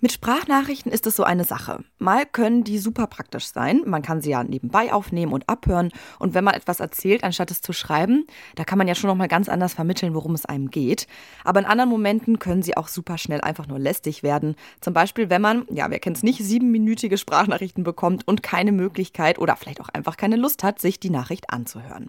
Mit Sprachnachrichten ist es so eine Sache. Mal können die super praktisch sein. Man kann sie ja nebenbei aufnehmen und abhören. Und wenn man etwas erzählt, anstatt es zu schreiben, da kann man ja schon noch mal ganz anders vermitteln, worum es einem geht. Aber in anderen Momenten können sie auch super schnell einfach nur lästig werden. Zum Beispiel, wenn man, ja, wer kennt es nicht, siebenminütige Sprachnachrichten bekommt und keine Möglichkeit oder vielleicht auch einfach keine Lust hat, sich die Nachricht anzuhören.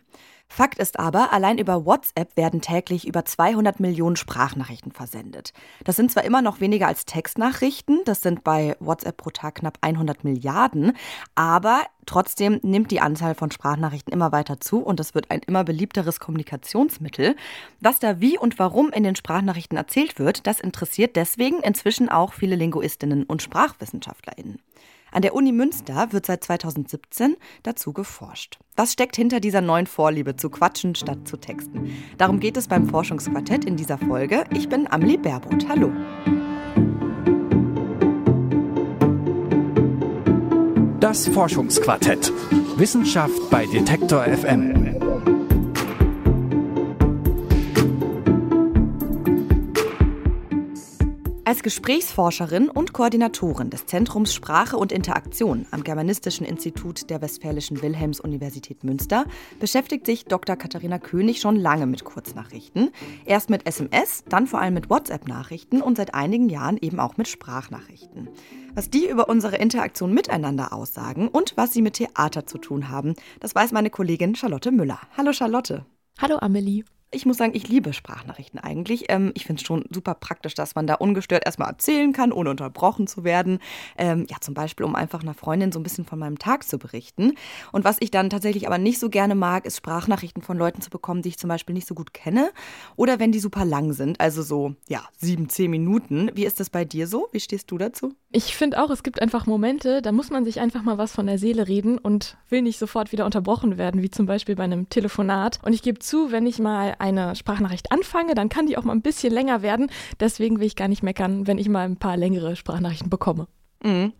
Fakt ist aber, allein über WhatsApp werden täglich über 200 Millionen Sprachnachrichten versendet. Das sind zwar immer noch weniger als Textnachrichten, das sind bei WhatsApp pro Tag knapp 100 Milliarden, aber trotzdem nimmt die Anzahl von Sprachnachrichten immer weiter zu und es wird ein immer beliebteres Kommunikationsmittel. Was da wie und warum in den Sprachnachrichten erzählt wird, das interessiert deswegen inzwischen auch viele Linguistinnen und Sprachwissenschaftlerinnen. An der Uni Münster wird seit 2017 dazu geforscht. Was steckt hinter dieser neuen Vorliebe zu quatschen statt zu texten? Darum geht es beim Forschungsquartett in dieser Folge. Ich bin Amelie Baerboth. Hallo. Das Forschungsquartett. Wissenschaft bei Detektor FM. Als Gesprächsforscherin und Koordinatorin des Zentrums Sprache und Interaktion am Germanistischen Institut der Westfälischen Wilhelms-Universität Münster beschäftigt sich Dr. Katharina König schon lange mit Kurznachrichten. Erst mit SMS, dann vor allem mit WhatsApp-Nachrichten und seit einigen Jahren eben auch mit Sprachnachrichten. Was die über unsere Interaktion miteinander aussagen und was sie mit Theater zu tun haben, das weiß meine Kollegin Charlotte Müller. Hallo Charlotte. Hallo Amelie. Ich muss sagen, ich liebe Sprachnachrichten eigentlich. Ähm, ich finde es schon super praktisch, dass man da ungestört erstmal erzählen kann, ohne unterbrochen zu werden. Ähm, ja, zum Beispiel, um einfach einer Freundin so ein bisschen von meinem Tag zu berichten. Und was ich dann tatsächlich aber nicht so gerne mag, ist Sprachnachrichten von Leuten zu bekommen, die ich zum Beispiel nicht so gut kenne. Oder wenn die super lang sind, also so, ja, sieben, zehn Minuten. Wie ist das bei dir so? Wie stehst du dazu? Ich finde auch, es gibt einfach Momente, da muss man sich einfach mal was von der Seele reden und will nicht sofort wieder unterbrochen werden, wie zum Beispiel bei einem Telefonat. Und ich gebe zu, wenn ich mal eine Sprachnachricht anfange, dann kann die auch mal ein bisschen länger werden. Deswegen will ich gar nicht meckern, wenn ich mal ein paar längere Sprachnachrichten bekomme. Mhm.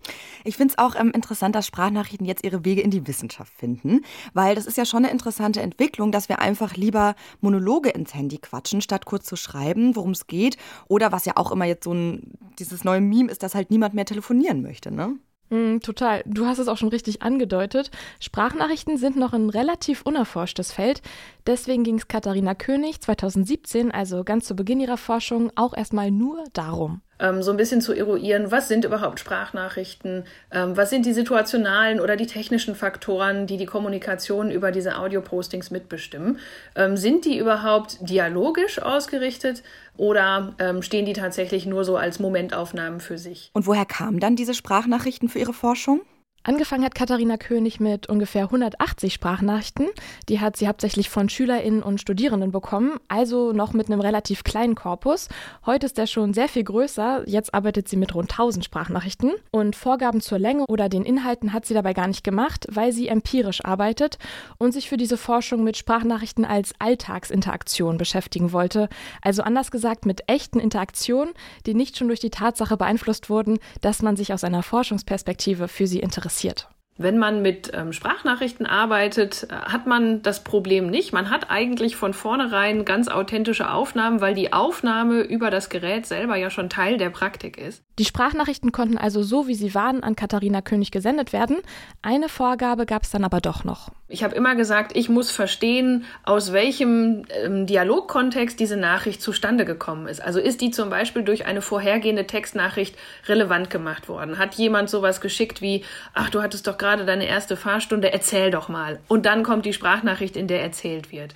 Ich finde es auch ähm, interessant, dass Sprachnachrichten jetzt ihre Wege in die Wissenschaft finden, weil das ist ja schon eine interessante Entwicklung, dass wir einfach lieber Monologe ins Handy quatschen, statt kurz zu schreiben, worum es geht. Oder was ja auch immer jetzt so ein, dieses neue Meme ist, dass halt niemand mehr telefonieren möchte, ne? Mm, total. Du hast es auch schon richtig angedeutet. Sprachnachrichten sind noch ein relativ unerforschtes Feld. Deswegen ging es Katharina König 2017, also ganz zu Beginn ihrer Forschung, auch erstmal nur darum ähm, so ein bisschen zu eruieren, was sind überhaupt Sprachnachrichten, ähm, was sind die situationalen oder die technischen Faktoren, die die Kommunikation über diese Audio-Postings mitbestimmen. Ähm, sind die überhaupt dialogisch ausgerichtet oder ähm, stehen die tatsächlich nur so als Momentaufnahmen für sich? Und woher kamen dann diese Sprachnachrichten für Ihre Forschung? Angefangen hat Katharina König mit ungefähr 180 Sprachnachrichten. Die hat sie hauptsächlich von SchülerInnen und Studierenden bekommen, also noch mit einem relativ kleinen Korpus. Heute ist der schon sehr viel größer. Jetzt arbeitet sie mit rund 1000 Sprachnachrichten. Und Vorgaben zur Länge oder den Inhalten hat sie dabei gar nicht gemacht, weil sie empirisch arbeitet und sich für diese Forschung mit Sprachnachrichten als Alltagsinteraktion beschäftigen wollte. Also anders gesagt mit echten Interaktionen, die nicht schon durch die Tatsache beeinflusst wurden, dass man sich aus einer Forschungsperspektive für sie interessiert interessiert. Wenn man mit ähm, Sprachnachrichten arbeitet, äh, hat man das Problem nicht. Man hat eigentlich von vornherein ganz authentische Aufnahmen, weil die Aufnahme über das Gerät selber ja schon Teil der Praktik ist. Die Sprachnachrichten konnten also so, wie sie waren, an Katharina König gesendet werden. Eine Vorgabe gab es dann aber doch noch. Ich habe immer gesagt, ich muss verstehen, aus welchem ähm, Dialogkontext diese Nachricht zustande gekommen ist. Also ist die zum Beispiel durch eine vorhergehende Textnachricht relevant gemacht worden? Hat jemand sowas geschickt wie, ach, du hattest doch gerade gerade deine erste Fahrstunde, erzähl doch mal. Und dann kommt die Sprachnachricht, in der erzählt wird.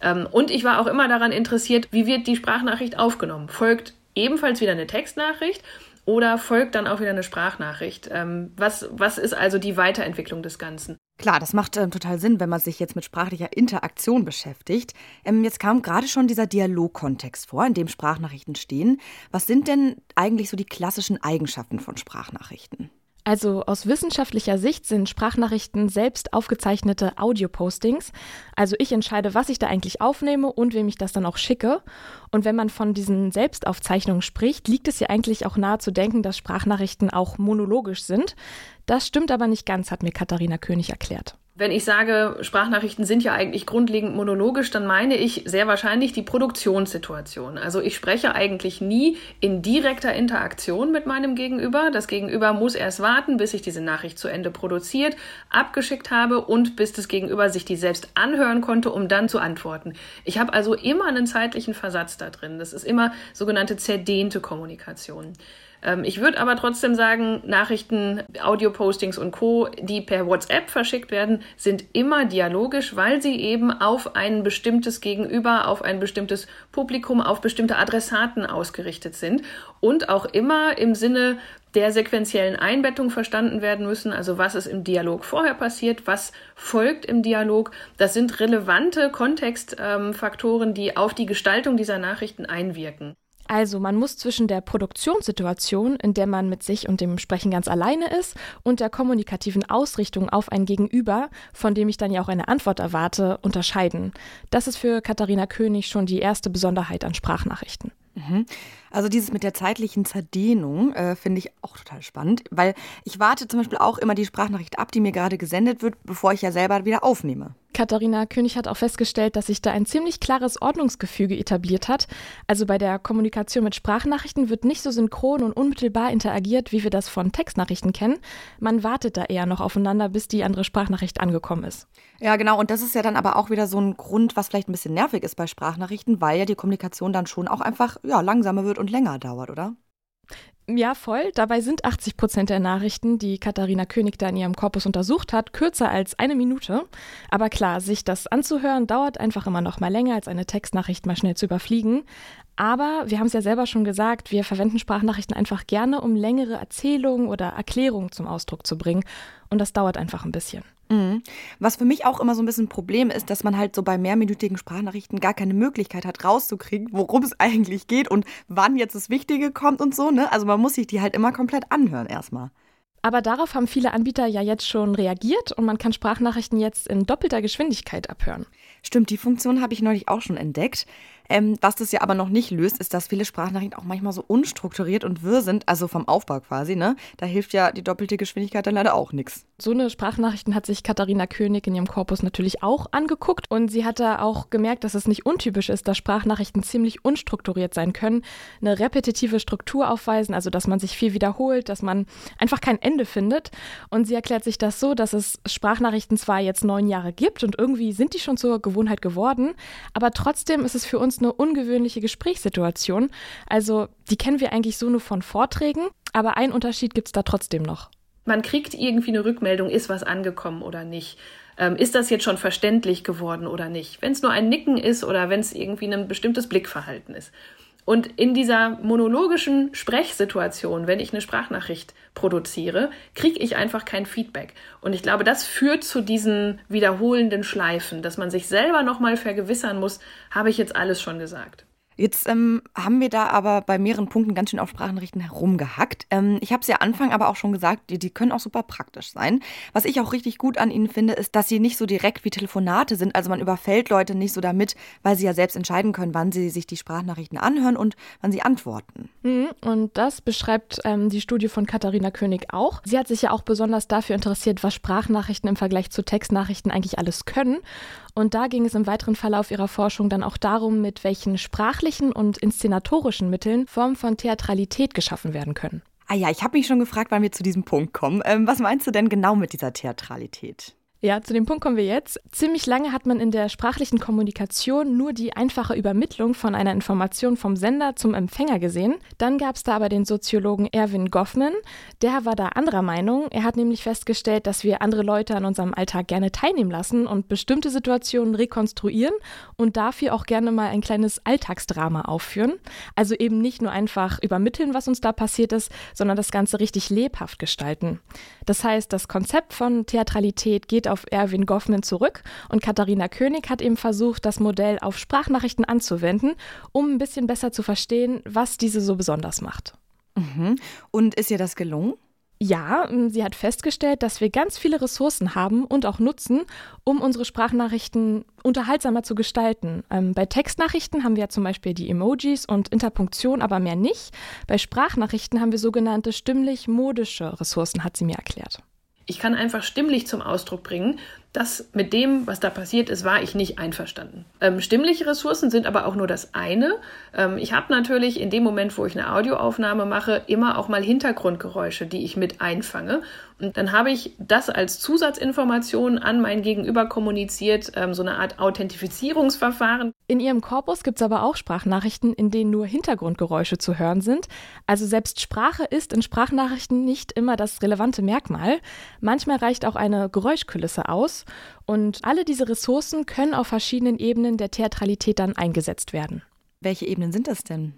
Ähm, und ich war auch immer daran interessiert, wie wird die Sprachnachricht aufgenommen? Folgt ebenfalls wieder eine Textnachricht oder folgt dann auch wieder eine Sprachnachricht? Ähm, was, was ist also die Weiterentwicklung des Ganzen? Klar, das macht äh, total Sinn, wenn man sich jetzt mit sprachlicher Interaktion beschäftigt. Ähm, jetzt kam gerade schon dieser Dialogkontext vor, in dem Sprachnachrichten stehen. Was sind denn eigentlich so die klassischen Eigenschaften von Sprachnachrichten? Also aus wissenschaftlicher Sicht sind Sprachnachrichten selbst aufgezeichnete Audio-Postings. Also ich entscheide, was ich da eigentlich aufnehme und wem ich das dann auch schicke. Und wenn man von diesen Selbstaufzeichnungen spricht, liegt es ja eigentlich auch nahe zu denken, dass Sprachnachrichten auch monologisch sind. Das stimmt aber nicht ganz, hat mir Katharina König erklärt. Wenn ich sage, Sprachnachrichten sind ja eigentlich grundlegend monologisch, dann meine ich sehr wahrscheinlich die Produktionssituation. Also ich spreche eigentlich nie in direkter Interaktion mit meinem Gegenüber. Das Gegenüber muss erst warten, bis ich diese Nachricht zu Ende produziert, abgeschickt habe und bis das Gegenüber sich die selbst anhören konnte, um dann zu antworten. Ich habe also immer einen zeitlichen Versatz da drin. Das ist immer sogenannte zerdehnte Kommunikation. Ähm, ich würde aber trotzdem sagen, Nachrichten, Audio-Postings und Co., die per WhatsApp verschickt werden, sind immer dialogisch, weil sie eben auf ein bestimmtes Gegenüber, auf ein bestimmtes Publikum, auf bestimmte Adressaten ausgerichtet sind und auch immer im Sinne der sequentiellen Einbettung verstanden werden müssen, also was ist im Dialog vorher passiert, was folgt im Dialog. Das sind relevante Kontextfaktoren, die auf die Gestaltung dieser Nachrichten einwirken. Also man muss zwischen der Produktionssituation, in der man mit sich und dem Sprechen ganz alleine ist, und der kommunikativen Ausrichtung auf ein Gegenüber, von dem ich dann ja auch eine Antwort erwarte, unterscheiden. Das ist für Katharina König schon die erste Besonderheit an Sprachnachrichten. Mhm. Also dieses mit der zeitlichen Zerdehnung äh, finde ich auch total spannend, weil ich warte zum Beispiel auch immer die Sprachnachricht ab, die mir gerade gesendet wird, bevor ich ja selber wieder aufnehme. Katharina König hat auch festgestellt, dass sich da ein ziemlich klares Ordnungsgefüge etabliert hat. Also bei der Kommunikation mit Sprachnachrichten wird nicht so synchron und unmittelbar interagiert, wie wir das von Textnachrichten kennen. Man wartet da eher noch aufeinander, bis die andere Sprachnachricht angekommen ist. Ja, genau. Und das ist ja dann aber auch wieder so ein Grund, was vielleicht ein bisschen nervig ist bei Sprachnachrichten, weil ja die Kommunikation dann schon auch einfach ja, langsamer wird und länger dauert, oder? Ja, voll. Dabei sind 80 Prozent der Nachrichten, die Katharina König da in ihrem Korpus untersucht hat, kürzer als eine Minute. Aber klar, sich das anzuhören, dauert einfach immer noch mal länger, als eine Textnachricht mal schnell zu überfliegen. Aber wir haben es ja selber schon gesagt, wir verwenden Sprachnachrichten einfach gerne, um längere Erzählungen oder Erklärungen zum Ausdruck zu bringen. Und das dauert einfach ein bisschen. Mhm. Was für mich auch immer so ein bisschen ein Problem ist, dass man halt so bei mehrminütigen Sprachnachrichten gar keine Möglichkeit hat, rauszukriegen, worum es eigentlich geht und wann jetzt das Wichtige kommt und so. Ne? Also man muss sich die halt immer komplett anhören erstmal. Aber darauf haben viele Anbieter ja jetzt schon reagiert und man kann Sprachnachrichten jetzt in doppelter Geschwindigkeit abhören. Stimmt, die Funktion habe ich neulich auch schon entdeckt. Ähm, was das ja aber noch nicht löst, ist, dass viele Sprachnachrichten auch manchmal so unstrukturiert und wirr sind, also vom Aufbau quasi. Ne? Da hilft ja die doppelte Geschwindigkeit dann leider auch nichts. So eine Sprachnachrichten hat sich Katharina König in ihrem Korpus natürlich auch angeguckt und sie hat da auch gemerkt, dass es nicht untypisch ist, dass Sprachnachrichten ziemlich unstrukturiert sein können, eine repetitive Struktur aufweisen, also dass man sich viel wiederholt, dass man einfach kein Ende findet. Und sie erklärt sich das so, dass es Sprachnachrichten zwar jetzt neun Jahre gibt und irgendwie sind die schon zur Gewohnheit geworden, aber trotzdem ist es für uns eine ungewöhnliche Gesprächssituation. Also die kennen wir eigentlich so nur von Vorträgen, aber einen Unterschied gibt es da trotzdem noch. Man kriegt irgendwie eine Rückmeldung, ist was angekommen oder nicht. Ähm, ist das jetzt schon verständlich geworden oder nicht? Wenn es nur ein Nicken ist oder wenn es irgendwie ein bestimmtes Blickverhalten ist. Und in dieser monologischen Sprechsituation, wenn ich eine Sprachnachricht produziere, kriege ich einfach kein Feedback. Und ich glaube, das führt zu diesen wiederholenden Schleifen, dass man sich selber nochmal vergewissern muss, habe ich jetzt alles schon gesagt. Jetzt ähm, haben wir da aber bei mehreren Punkten ganz schön auf Sprachnachrichten herumgehackt. Ähm, ich habe es ja Anfang aber auch schon gesagt, die, die können auch super praktisch sein. Was ich auch richtig gut an ihnen finde, ist, dass sie nicht so direkt wie Telefonate sind. Also man überfällt Leute nicht so damit, weil sie ja selbst entscheiden können, wann sie sich die Sprachnachrichten anhören und wann sie antworten. Mhm, und das beschreibt ähm, die Studie von Katharina König auch. Sie hat sich ja auch besonders dafür interessiert, was Sprachnachrichten im Vergleich zu Textnachrichten eigentlich alles können. Und da ging es im weiteren Verlauf ihrer Forschung dann auch darum, mit welchen sprachlichen und inszenatorischen Mitteln Formen von Theatralität geschaffen werden können. Ah ja, ich habe mich schon gefragt, wann wir zu diesem Punkt kommen. Ähm, was meinst du denn genau mit dieser Theatralität? Ja, zu dem Punkt kommen wir jetzt. Ziemlich lange hat man in der sprachlichen Kommunikation nur die einfache Übermittlung von einer Information vom Sender zum Empfänger gesehen. Dann gab es da aber den Soziologen Erwin Goffman. Der war da anderer Meinung. Er hat nämlich festgestellt, dass wir andere Leute an unserem Alltag gerne teilnehmen lassen und bestimmte Situationen rekonstruieren und dafür auch gerne mal ein kleines Alltagsdrama aufführen. Also eben nicht nur einfach übermitteln, was uns da passiert ist, sondern das Ganze richtig lebhaft gestalten. Das heißt, das Konzept von Theatralität geht auf Erwin Goffman zurück und Katharina König hat eben versucht, das Modell auf Sprachnachrichten anzuwenden, um ein bisschen besser zu verstehen, was diese so besonders macht. Mhm. Und ist ihr das gelungen? Ja, sie hat festgestellt, dass wir ganz viele Ressourcen haben und auch nutzen, um unsere Sprachnachrichten unterhaltsamer zu gestalten. Ähm, bei Textnachrichten haben wir ja zum Beispiel die Emojis und Interpunktion, aber mehr nicht. Bei Sprachnachrichten haben wir sogenannte stimmlich-modische Ressourcen, hat sie mir erklärt. Ich kann einfach stimmlich zum Ausdruck bringen, das mit dem, was da passiert ist, war ich nicht einverstanden. Ähm, stimmliche Ressourcen sind aber auch nur das eine. Ähm, ich habe natürlich in dem Moment, wo ich eine Audioaufnahme mache, immer auch mal Hintergrundgeräusche, die ich mit einfange. Und dann habe ich das als Zusatzinformation an mein Gegenüber kommuniziert, ähm, so eine Art Authentifizierungsverfahren. In Ihrem Korpus gibt es aber auch Sprachnachrichten, in denen nur Hintergrundgeräusche zu hören sind. Also selbst Sprache ist in Sprachnachrichten nicht immer das relevante Merkmal. Manchmal reicht auch eine Geräuschkulisse aus. Und alle diese Ressourcen können auf verschiedenen Ebenen der Theatralität dann eingesetzt werden. Welche Ebenen sind das denn?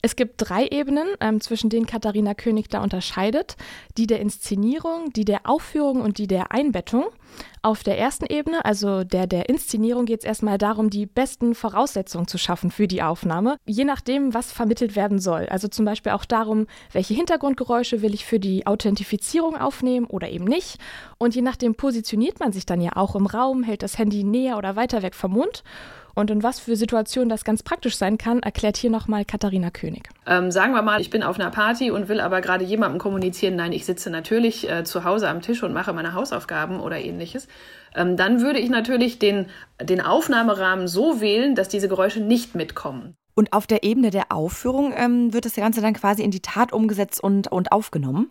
Es gibt drei Ebenen, ähm, zwischen denen Katharina König da unterscheidet. Die der Inszenierung, die der Aufführung und die der Einbettung. Auf der ersten Ebene, also der der Inszenierung, geht es erstmal darum, die besten Voraussetzungen zu schaffen für die Aufnahme, je nachdem, was vermittelt werden soll. Also zum Beispiel auch darum, welche Hintergrundgeräusche will ich für die Authentifizierung aufnehmen oder eben nicht. Und je nachdem positioniert man sich dann ja auch im Raum, hält das Handy näher oder weiter weg vom Mund. Und in was für Situationen das ganz praktisch sein kann, erklärt hier nochmal Katharina König. Ähm, sagen wir mal, ich bin auf einer Party und will aber gerade jemandem kommunizieren, nein, ich sitze natürlich äh, zu Hause am Tisch und mache meine Hausaufgaben oder ähnliches. Ähm, dann würde ich natürlich den, den Aufnahmerahmen so wählen, dass diese Geräusche nicht mitkommen. Und auf der Ebene der Aufführung ähm, wird das Ganze dann quasi in die Tat umgesetzt und, und aufgenommen?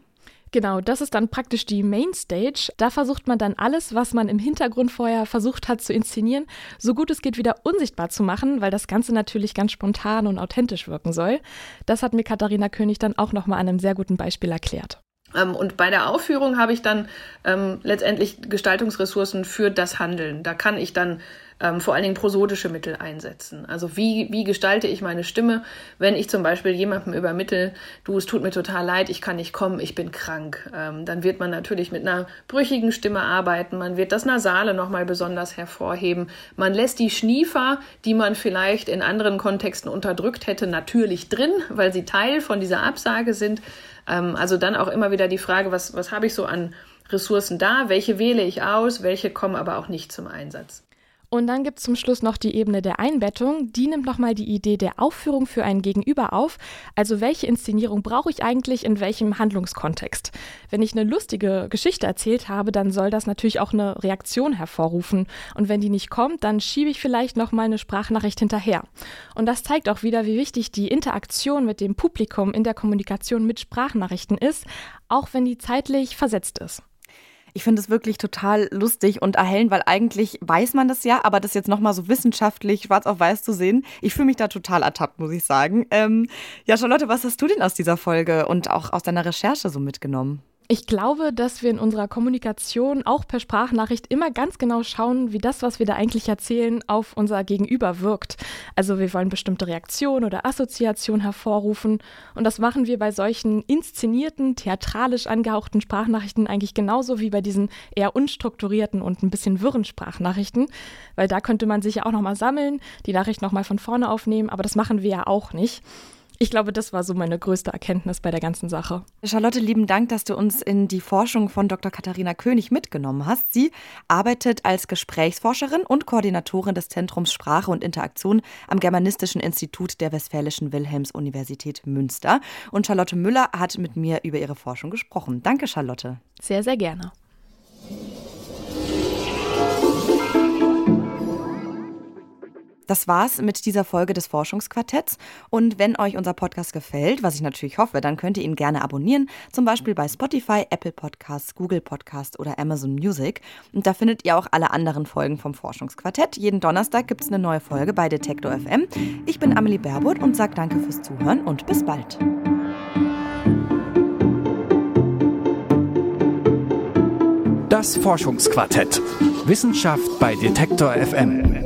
Genau, das ist dann praktisch die Mainstage. Da versucht man dann alles, was man im Hintergrund vorher versucht hat zu inszenieren, so gut es geht wieder unsichtbar zu machen, weil das Ganze natürlich ganz spontan und authentisch wirken soll. Das hat mir Katharina König dann auch nochmal an einem sehr guten Beispiel erklärt. Ähm, und bei der Aufführung habe ich dann ähm, letztendlich Gestaltungsressourcen für das Handeln. Da kann ich dann ähm, vor allen Dingen prosodische Mittel einsetzen. Also wie, wie gestalte ich meine Stimme, wenn ich zum Beispiel jemandem übermittel, du, es tut mir total leid, ich kann nicht kommen, ich bin krank. Ähm, dann wird man natürlich mit einer brüchigen Stimme arbeiten, man wird das Nasale nochmal besonders hervorheben. Man lässt die Schniefer, die man vielleicht in anderen Kontexten unterdrückt hätte, natürlich drin, weil sie Teil von dieser Absage sind. Ähm, also dann auch immer wieder die Frage, was, was habe ich so an Ressourcen da, welche wähle ich aus, welche kommen aber auch nicht zum Einsatz. Und dann gibt es zum Schluss noch die Ebene der Einbettung. Die nimmt nochmal die Idee der Aufführung für ein Gegenüber auf. Also welche Inszenierung brauche ich eigentlich in welchem Handlungskontext? Wenn ich eine lustige Geschichte erzählt habe, dann soll das natürlich auch eine Reaktion hervorrufen. Und wenn die nicht kommt, dann schiebe ich vielleicht nochmal eine Sprachnachricht hinterher. Und das zeigt auch wieder, wie wichtig die Interaktion mit dem Publikum in der Kommunikation mit Sprachnachrichten ist, auch wenn die zeitlich versetzt ist. Ich finde es wirklich total lustig und erhellend, weil eigentlich weiß man das ja, aber das jetzt nochmal so wissenschaftlich schwarz auf weiß zu sehen, ich fühle mich da total ertappt, muss ich sagen. Ähm, ja, Charlotte, was hast du denn aus dieser Folge und auch aus deiner Recherche so mitgenommen? Ich glaube, dass wir in unserer Kommunikation auch per Sprachnachricht immer ganz genau schauen, wie das, was wir da eigentlich erzählen, auf unser Gegenüber wirkt. Also wir wollen bestimmte Reaktionen oder Assoziationen hervorrufen und das machen wir bei solchen inszenierten, theatralisch angehauchten Sprachnachrichten eigentlich genauso wie bei diesen eher unstrukturierten und ein bisschen wirren Sprachnachrichten, weil da könnte man sich ja auch nochmal sammeln, die Nachricht nochmal von vorne aufnehmen, aber das machen wir ja auch nicht. Ich glaube, das war so meine größte Erkenntnis bei der ganzen Sache. Charlotte, lieben Dank, dass du uns in die Forschung von Dr. Katharina König mitgenommen hast. Sie arbeitet als Gesprächsforscherin und Koordinatorin des Zentrums Sprache und Interaktion am Germanistischen Institut der Westfälischen Wilhelms-Universität Münster. Und Charlotte Müller hat mit mir über ihre Forschung gesprochen. Danke, Charlotte. Sehr, sehr gerne. Das war's mit dieser Folge des Forschungsquartetts. Und wenn euch unser Podcast gefällt, was ich natürlich hoffe, dann könnt ihr ihn gerne abonnieren, zum Beispiel bei Spotify, Apple Podcasts, Google Podcasts oder Amazon Music. Und da findet ihr auch alle anderen Folgen vom Forschungsquartett. Jeden Donnerstag gibt es eine neue Folge bei Detektor FM. Ich bin Amelie Berbot und sage danke fürs Zuhören und bis bald. Das Forschungsquartett. Wissenschaft bei Detektor FM.